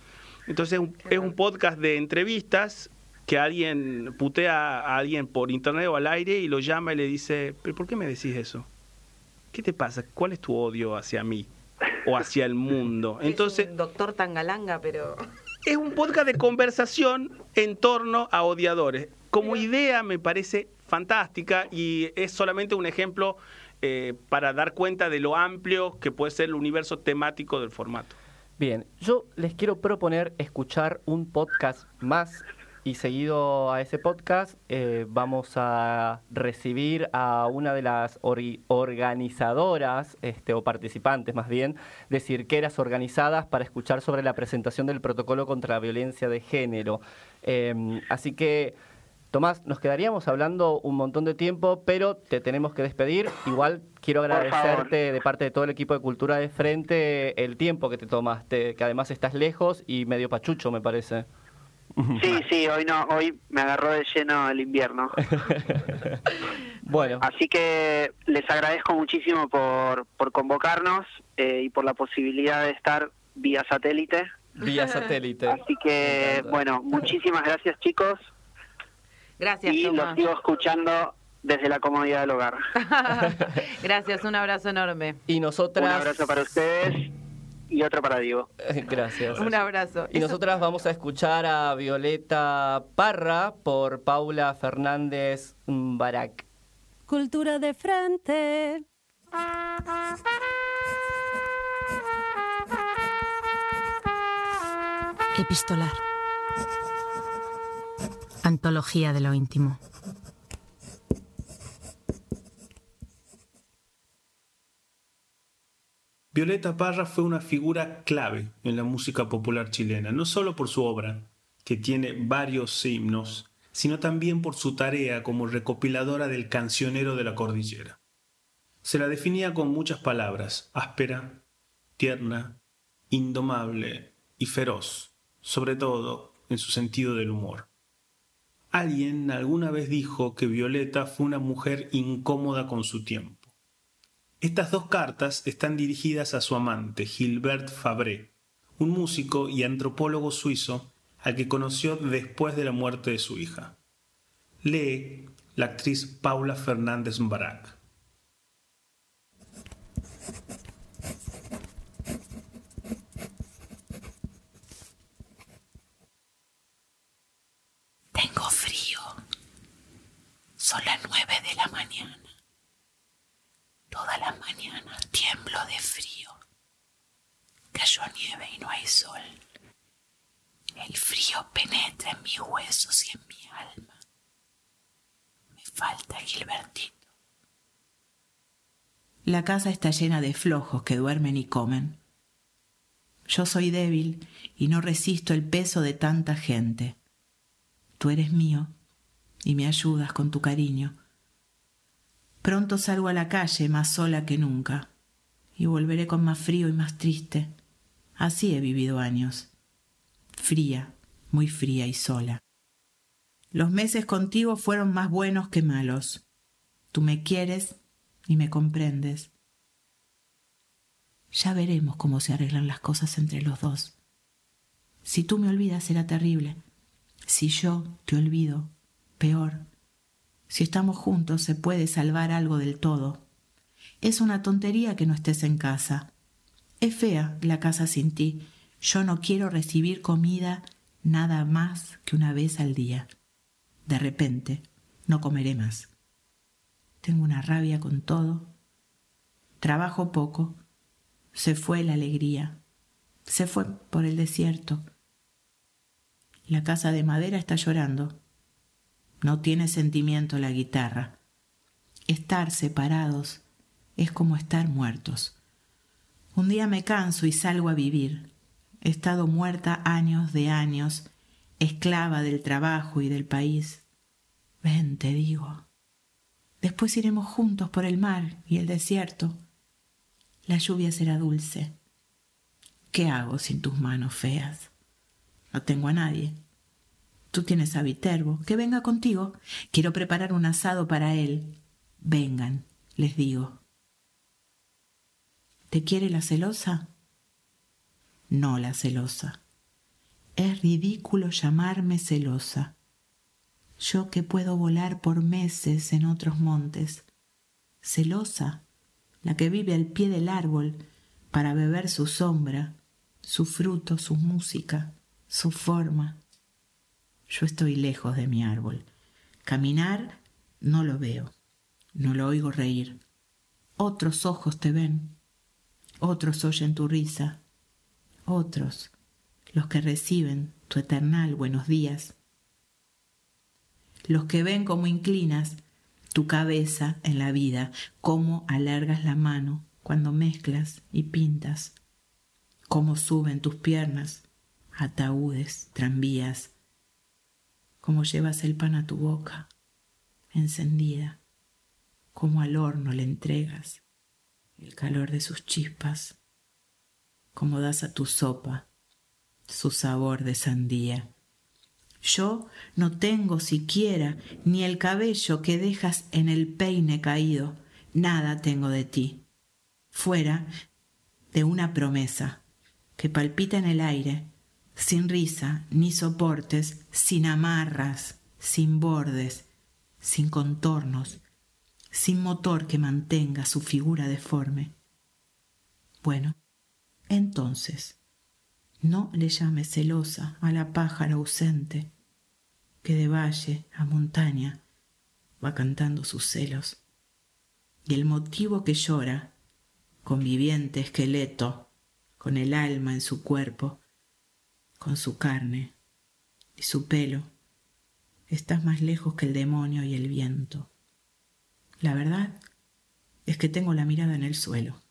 Entonces es un, es un podcast de entrevistas que alguien putea a alguien por internet o al aire y lo llama y le dice, ¿pero por qué me decís eso? ¿Qué te pasa? ¿Cuál es tu odio hacia mí o hacia el mundo? Entonces, Es un doctor Tangalanga, pero... es un podcast de conversación en torno a odiadores. Como idea me parece fantástica y es solamente un ejemplo eh, para dar cuenta de lo amplio que puede ser el universo temático del formato. Bien, yo les quiero proponer escuchar un podcast más y seguido a ese podcast eh, vamos a recibir a una de las organizadoras este, o participantes más bien de cirqueras organizadas para escuchar sobre la presentación del protocolo contra la violencia de género. Em, así que Tomás, nos quedaríamos hablando un montón de tiempo, pero te tenemos que despedir. Igual quiero agradecerte de parte de todo el equipo de Cultura de Frente el tiempo que te tomaste, que además estás lejos y medio pachucho, me parece. Sí, sí, hoy no, hoy me agarró de lleno el invierno. bueno. Así que les agradezco muchísimo por, por convocarnos eh, y por la posibilidad de estar vía satélite. Vía satélite. Así que, bueno, muchísimas gracias chicos. Gracias. Y los sigo escuchando desde la comodidad del hogar. Gracias, un abrazo enorme. Y nosotras... Un abrazo para ustedes y otro para Diego. Gracias. Un abrazo. Y nosotras vamos a escuchar a Violeta Parra por Paula Fernández Barak. Cultura de frente. Epistolar. Antología de lo íntimo. Violeta Parra fue una figura clave en la música popular chilena, no solo por su obra, que tiene varios himnos, sino también por su tarea como recopiladora del cancionero de la cordillera. Se la definía con muchas palabras, áspera, tierna, indomable y feroz, sobre todo en su sentido del humor. Alguien alguna vez dijo que Violeta fue una mujer incómoda con su tiempo. Estas dos cartas están dirigidas a su amante, Gilbert Fabré, un músico y antropólogo suizo al que conoció después de la muerte de su hija. Lee la actriz Paula Fernández Barak. Tengo frío. Son las nueve de la mañana. Toda la mañana tiemblo de frío. Cayó nieve y no hay sol. El frío penetra en mis huesos y en mi alma. Me falta Gilbertito. La casa está llena de flojos que duermen y comen. Yo soy débil y no resisto el peso de tanta gente. Tú eres mío y me ayudas con tu cariño. Pronto salgo a la calle más sola que nunca y volveré con más frío y más triste. Así he vivido años. Fría, muy fría y sola. Los meses contigo fueron más buenos que malos. Tú me quieres y me comprendes. Ya veremos cómo se arreglan las cosas entre los dos. Si tú me olvidas será terrible. Si yo te olvido, peor. Si estamos juntos se puede salvar algo del todo. Es una tontería que no estés en casa. Es fea la casa sin ti. Yo no quiero recibir comida nada más que una vez al día. De repente, no comeré más. Tengo una rabia con todo. Trabajo poco. Se fue la alegría. Se fue por el desierto. La casa de madera está llorando. No tiene sentimiento la guitarra. Estar separados es como estar muertos. Un día me canso y salgo a vivir. He estado muerta años de años, esclava del trabajo y del país. Ven, te digo. Después iremos juntos por el mar y el desierto. La lluvia será dulce. ¿Qué hago sin tus manos feas? No tengo a nadie. Tú tienes a Viterbo, que venga contigo. Quiero preparar un asado para él. Vengan, les digo. ¿Te quiere la celosa? No la celosa. Es ridículo llamarme celosa. Yo que puedo volar por meses en otros montes. Celosa, la que vive al pie del árbol para beber su sombra, su fruto, su música, su forma. Yo estoy lejos de mi árbol. Caminar no lo veo, no lo oigo reír. Otros ojos te ven, otros oyen tu risa, otros, los que reciben tu eternal buenos días. los que ven cómo inclinas tu cabeza en la vida, cómo alargas la mano cuando mezclas y pintas, cómo suben tus piernas, ataúdes, tranvías, cómo llevas el pan a tu boca, encendida, cómo al horno le entregas el calor de sus chispas, cómo das a tu sopa su sabor de sandía. Yo no tengo siquiera ni el cabello que dejas en el peine caído, nada tengo de ti, fuera de una promesa que palpita en el aire, sin risa ni soportes, sin amarras, sin bordes, sin contornos, sin motor que mantenga su figura deforme. Bueno, entonces, no le llames celosa a la pájara ausente que de valle a montaña va cantando sus celos. Y el motivo que llora, conviviente esqueleto, con el alma en su cuerpo, con su carne y su pelo, estás más lejos que el demonio y el viento. La verdad es que tengo la mirada en el suelo.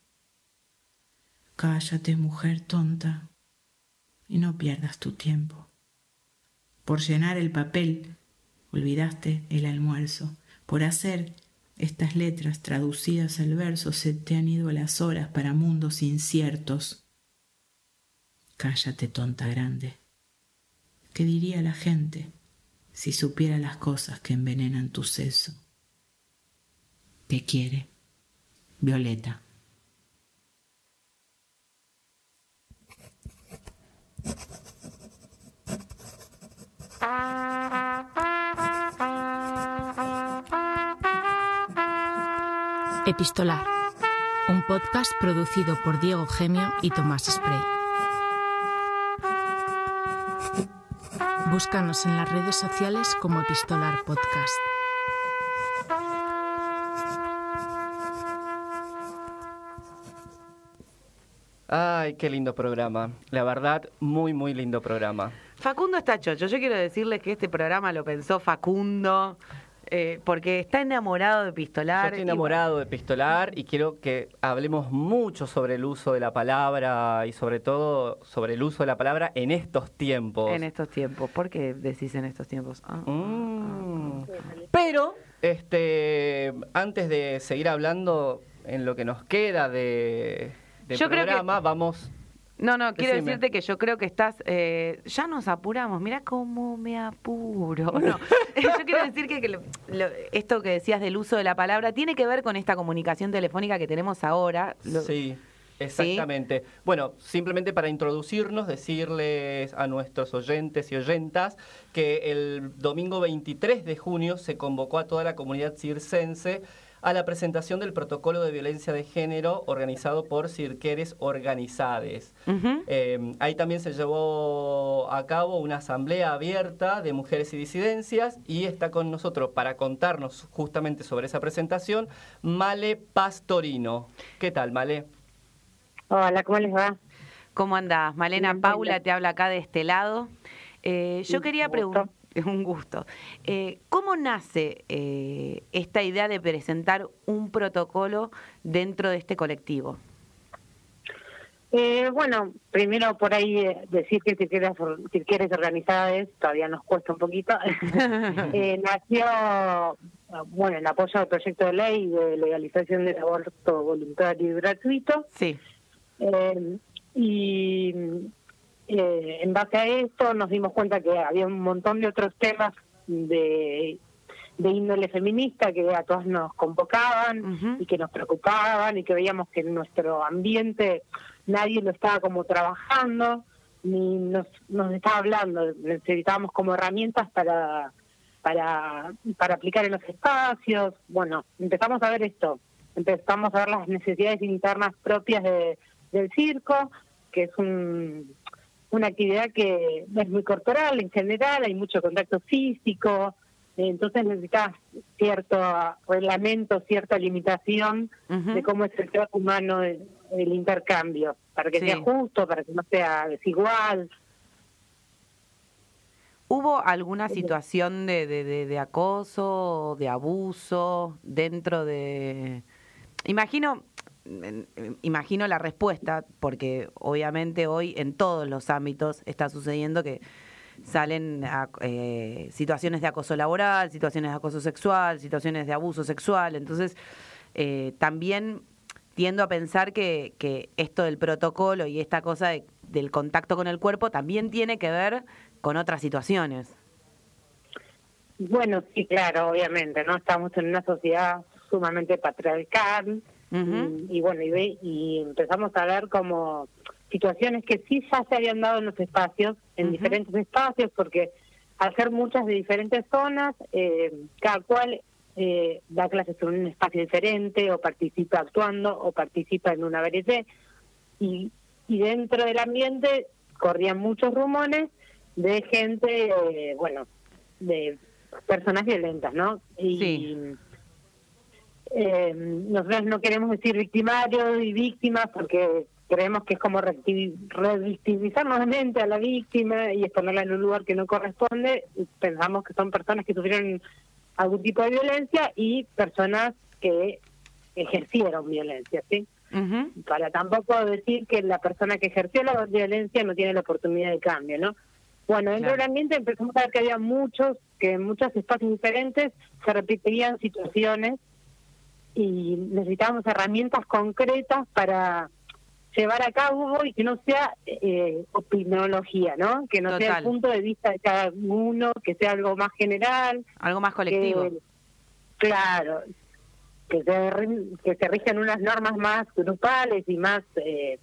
Cállate, mujer tonta, y no pierdas tu tiempo. Por llenar el papel, olvidaste el almuerzo. Por hacer estas letras traducidas al verso, se te han ido las horas para mundos inciertos. Cállate, tonta grande. ¿Qué diría la gente si supiera las cosas que envenenan tu seso? Te quiere. Violeta. Epistolar, un podcast producido por Diego Gemio y Tomás Spray. Búscanos en las redes sociales como Epistolar Podcast. Ay, qué lindo programa. La verdad, muy, muy lindo programa. Facundo está chocho. Yo quiero decirles que este programa lo pensó Facundo. Eh, porque está enamorado de Yo Pistolar. estoy y enamorado de Pistolar y quiero que hablemos mucho sobre el uso de la palabra y sobre todo sobre el uso de la palabra en estos tiempos. En estos tiempos. ¿Por qué decís en estos tiempos? Ah, ah, Mm. Pero, este, antes de seguir hablando en lo que nos queda de, de Yo creo que- programa, vamos. No, no, quiero Decime. decirte que yo creo que estás. eh, ya nos apuramos. Mira cómo me apuro. No, yo quiero decir que, que lo- lo- esto que decías del uso de la palabra tiene que ver con esta comunicación telefónica que tenemos ahora. Lo- Sí, exactamente. Bueno, simplemente para introducirnos, decirles a nuestros oyentes y oyentas que el domingo 23 de junio se convocó a toda la comunidad circense a la presentación del protocolo de violencia de género organizado por Cirqueres Organizades. Eh, ahí también se llevó a cabo una asamblea abierta de mujeres y disidencias y está con nosotros para contarnos justamente sobre esa presentación Male Pastorino. ¿Qué tal, Male? Hola, ¿cómo les va? ¿Cómo andás? Malena Bien, Paula te habla acá de este lado. Eh, yo quería gusto. Preguntar, un gusto, Eh, ¿cómo nace eh, esta idea de presentar un protocolo dentro de este colectivo? Eh, bueno, primero por ahí eh, decir que si quieres, si quieres organizades, todavía nos cuesta un poquito. Eh, nació, bueno, en apoyo al proyecto de ley de legalización del aborto voluntario y gratuito. Sí. Eh, y eh, en base a esto nos dimos cuenta que había un montón de otros temas de, de índole feminista que a todas nos convocaban y que nos preocupaban y que veíamos que en nuestro ambiente nadie lo estaba como trabajando ni nos, nos estaba hablando. Necesitábamos como herramientas para, para, para aplicar en los espacios. Bueno, empezamos a ver esto. Empezamos a ver las necesidades internas propias de, del circo, que es un, una actividad que es muy corporal en general, hay mucho contacto físico, entonces necesitas cierto reglamento, cierta limitación de cómo es el trato humano, el, el intercambio, para que Sí. sea justo, para que no sea desigual. ¿Hubo alguna situación de, de, de, de acoso, de abuso dentro de... Imagino, imagino la respuesta, porque obviamente hoy en todos los ámbitos está sucediendo que salen eh, situaciones de acoso laboral, situaciones de acoso sexual, situaciones de abuso sexual. Entonces, eh, también tiendo a pensar que, que, esto del protocolo y esta cosa del contacto con el cuerpo también tiene que ver con otras situaciones. Bueno, sí, claro, obviamente, ¿no? Estamos en una sociedad sumamente patriarcal y, bueno, y, y empezamos a ver como situaciones que sí ya se habían dado en los espacios, en diferentes espacios, porque al ser muchas de diferentes zonas, eh, cada cual eh, da clases en un espacio diferente, o participa actuando, o participa en una varieté, y, y dentro del ambiente corrían muchos rumores de gente, eh, bueno, de personas violentas, ¿no? Y, sí. Eh, nosotros no queremos decir victimarios y víctimas porque creemos que es como revictimizar nuevamente a la víctima y exponerla en un lugar que no corresponde. Pensamos que son personas que sufrieron algún tipo de violencia y personas que ejercieron violencia, ¿sí? Para tampoco decir que la persona que ejerció la violencia no tiene la oportunidad de cambio, ¿no? Bueno, dentro del ambiente empezamos a ver que había muchos, que en muchos espacios diferentes se repetían situaciones y necesitábamos herramientas concretas para llevar a cabo y que no sea eh, opinología, ¿no? Que no sea el punto de vista de cada uno, que sea algo más general. Algo más colectivo. claro, que se, que se rigen unas normas más grupales y más eh,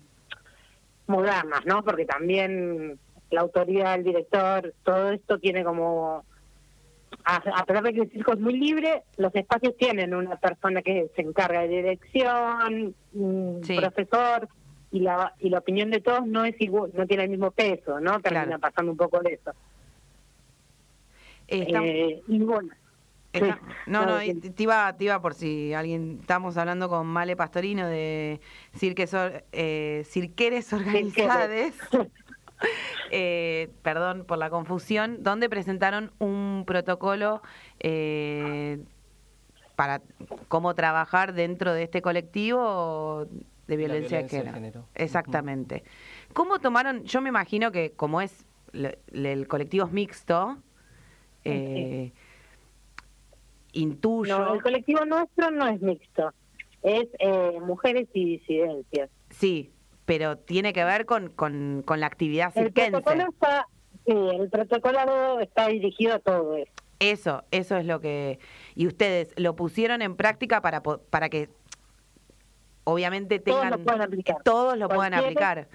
modernas, ¿no? Porque también la autoridad, el director, todo esto tiene como a, pesar de que el circo es muy libre, los espacios tienen una persona que se encarga de dirección, un profesor, y la, y la opinión de todos no es igual, no tiene el mismo peso, ¿no? Termina pasando un poco de eso. Eh, y bueno. no, no, te iba, te iba por si alguien, estamos hablando con Male Pastorino de cirques, eh, cirqueres organizadas. Eh, perdón por la confusión, donde presentaron un protocolo eh, para cómo trabajar dentro de este colectivo de violencia, de género. Exactamente. ¿Cómo tomaron? Yo me imagino que como es el colectivo es mixto, eh, intuyo. No, el colectivo nuestro no es mixto, es eh, mujeres y disidencias. Sí, pero tiene que ver con, con, con la actividad circense. El protocolo está, sí, el protocolo está dirigido a todo eso. Eso, eso es lo que... Y ustedes lo pusieron en práctica para, para que obviamente tengan... Todos lo puedan aplicar. Todos lo puedan aplicar.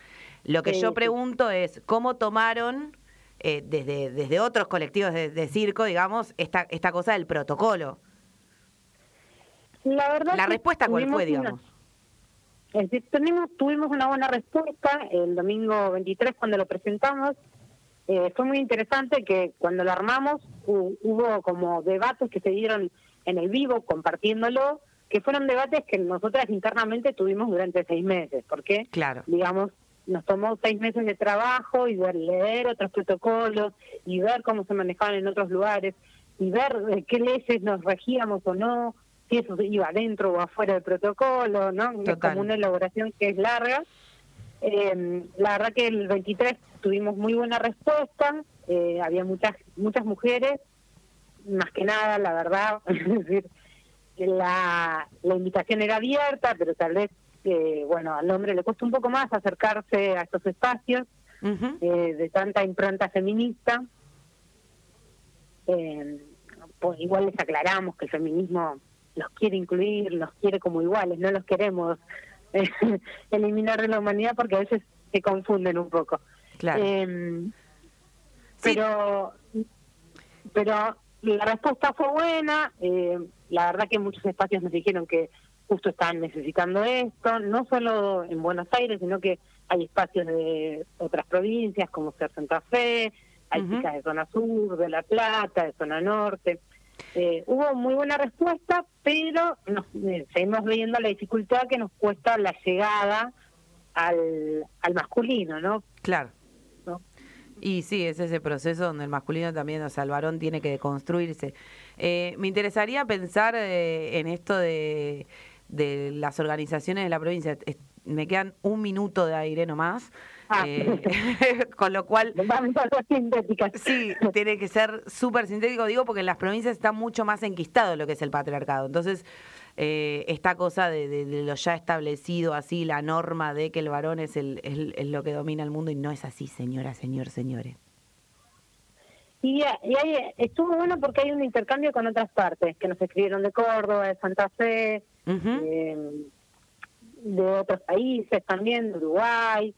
Lo que yo pregunto es, ¿cómo tomaron eh, desde, desde otros colectivos de, circo, digamos, esta, esta cosa del protocolo? La verdad La respuesta cuál fue, digamos. Es decir, tenemos, tuvimos una buena respuesta el domingo 23 cuando lo presentamos. Eh, fue muy interesante que cuando lo armamos hubo como debates que se dieron en el vivo compartiéndolo, que fueron debates que nosotras internamente tuvimos durante seis meses, porque, claro. digamos, nos tomó seis meses de trabajo y de leer otros protocolos y ver cómo se manejaban en otros lugares y ver de qué leyes nos regíamos o no, si eso iba dentro o afuera del protocolo, ¿no? Es como una elaboración que es larga. Eh, la verdad que el 23 tuvimos muy buena respuesta, eh, había muchas muchas mujeres, más que nada, la verdad, es decir, la, la invitación era abierta, pero tal vez, eh, bueno, al hombre le cuesta un poco más acercarse a estos espacios eh, de tanta impronta feminista. pues igual les aclaramos que el feminismo los quiere incluir, los quiere como iguales, no los queremos eh, eliminar de la humanidad porque a veces se confunden un poco. Claro. Em, pero, pero la respuesta fue buena. Eh, la verdad que muchos espacios nos dijeron que justo están necesitando esto, no solo en Buenos Aires, sino que hay espacios de otras provincias como ser Santa Fe, hay chicas de zona sur, de La Plata, de zona norte. Eh, hubo muy buena respuesta, pero nos, eh, seguimos viendo la dificultad que nos cuesta la llegada al, al masculino, ¿no? Claro. Y sí, es ese proceso donde el masculino también, o sea, el varón tiene que deconstruirse. Eh, me interesaría pensar eh, en esto de, de las organizaciones de la provincia. Me quedan un minuto de aire nomás. Ah. eh, con lo cual sintéticas. Sí, tiene que ser súper sintético, digo, porque en las provincias está mucho más enquistado lo que es el patriarcado. Entonces, eh, esta cosa de, de- de lo ya establecido, así, la norma de que el varón es, el, es, es lo que domina el mundo y no es así, señora, señor, señores. Y, y ahí estuvo bueno porque hay un intercambio con otras partes, que nos escribieron de Córdoba, de Santa Fe, eh, de otros países también, de Uruguay,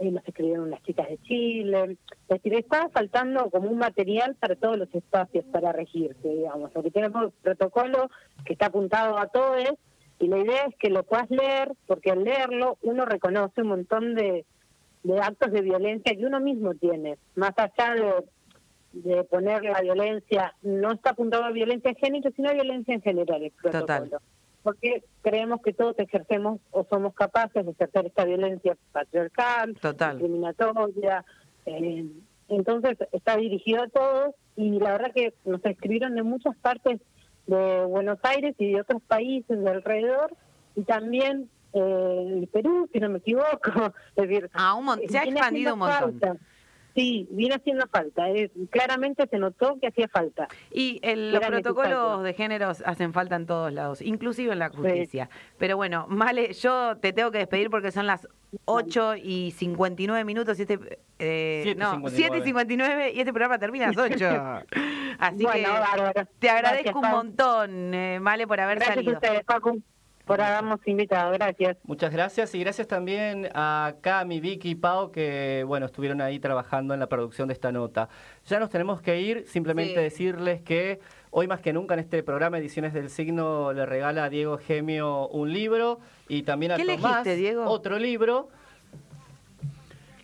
eh, nos escribieron las chicas de Chile. Es decir, estaba faltando como un material para todos los espacios para regirse, digamos, porque tenemos un protocolo que está apuntado a todos y la idea es que lo puedas leer, porque al leerlo uno reconoce un montón de, de actos de violencia que uno mismo tiene, más allá de de poner la violencia, no está apuntado a violencia de género, sino a violencia en general el protocolo. Porque creemos que todos ejercemos o somos capaces de ejercer esta violencia patriarcal, Total. discriminatoria. eh, entonces está dirigido a todos y la verdad que nos escribieron de muchas partes de Buenos Aires y de otros países de alrededor y también eh, el Perú, si no me equivoco. Es decir, Ah, un se ha expandido un montón. falta. Sí, viene haciendo falta. eh, claramente se notó que hacía falta. Y el- los protocolos necesario. de géneros hacen falta en todos lados, inclusive en la justicia. Pero bueno, Male, yo te tengo que despedir porque son las 8 y 59 minutos y este... Eh, Siete y no, 59. 7 y 59 y este programa termina a las 8. Así Bueno, que bárbaro. te agradezco Gracias, un montón, eh, Male, por haber Gracias salido. a ustedes, Facu, por habernos invitado. Gracias. Muchas gracias y gracias también a Cami, Vicky y Pau que bueno estuvieron ahí trabajando en la producción de esta nota. Ya nos tenemos que ir, simplemente Sí. decirles que hoy más que nunca en este programa Ediciones del Signo le regala a Diego Gemio un libro y también a ¿Qué Tomás elegiste, Diego? otro libro.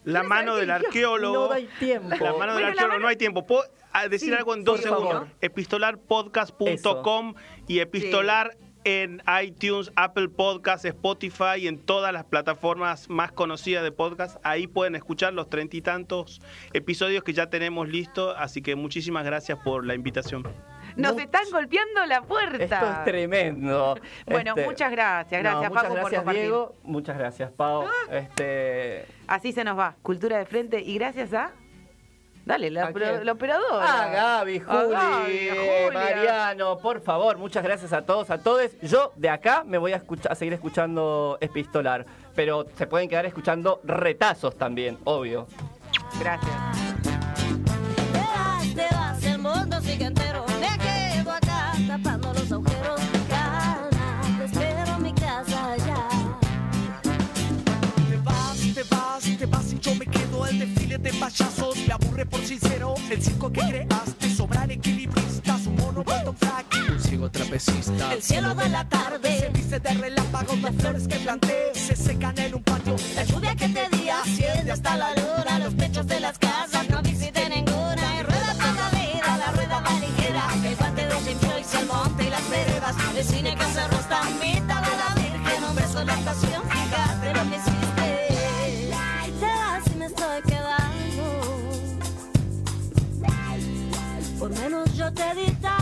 La mano del arqueólogo. No hay tiempo. La mano del Bueno, arqueólogo, mano- no hay tiempo. ¿Puedo ah, decir Sí, algo en dos segundos? Epistolarpodcast.com y epistolar en iTunes, Apple Podcasts, Spotify y en todas las plataformas más conocidas de podcast. Ahí pueden escuchar los treinta y tantos episodios que ya tenemos listos. Así que muchísimas gracias por la invitación. Nos están golpeando la puerta. Esto es tremendo. Bueno, Este, muchas gracias. no, Gracias, muchas Paco, por gracias, compartir. Diego. Muchas gracias, Pau. Este, Así se nos va. Cultura de frente. Y gracias a. Dale, la, la operadora. Ah, Gaby, A Juli, Gaby, a Julia. Mariano, por favor, muchas gracias a todos, a todos. Yo de acá me voy a, escuchar, a seguir escuchando Epistolar, pero se pueden quedar escuchando retazos también, obvio. Gracias. Te vas, te vas, el mundo sigue entero. Me quedo acá tapando los agujeros. Calma, te espero en mi casa ya. Te vas, te vas, te vas y yo me quedo el desfile de payasos. Me aburre por sincero el circo que creaste. Sobran equilibristas, un mono con frac y un ciego trapecista. El cielo de la tarde. Se viste de relámpagos, las flores que planté se secan en un patio. La lluvia que te di asciende hasta la luna. Los techos de las casas satellite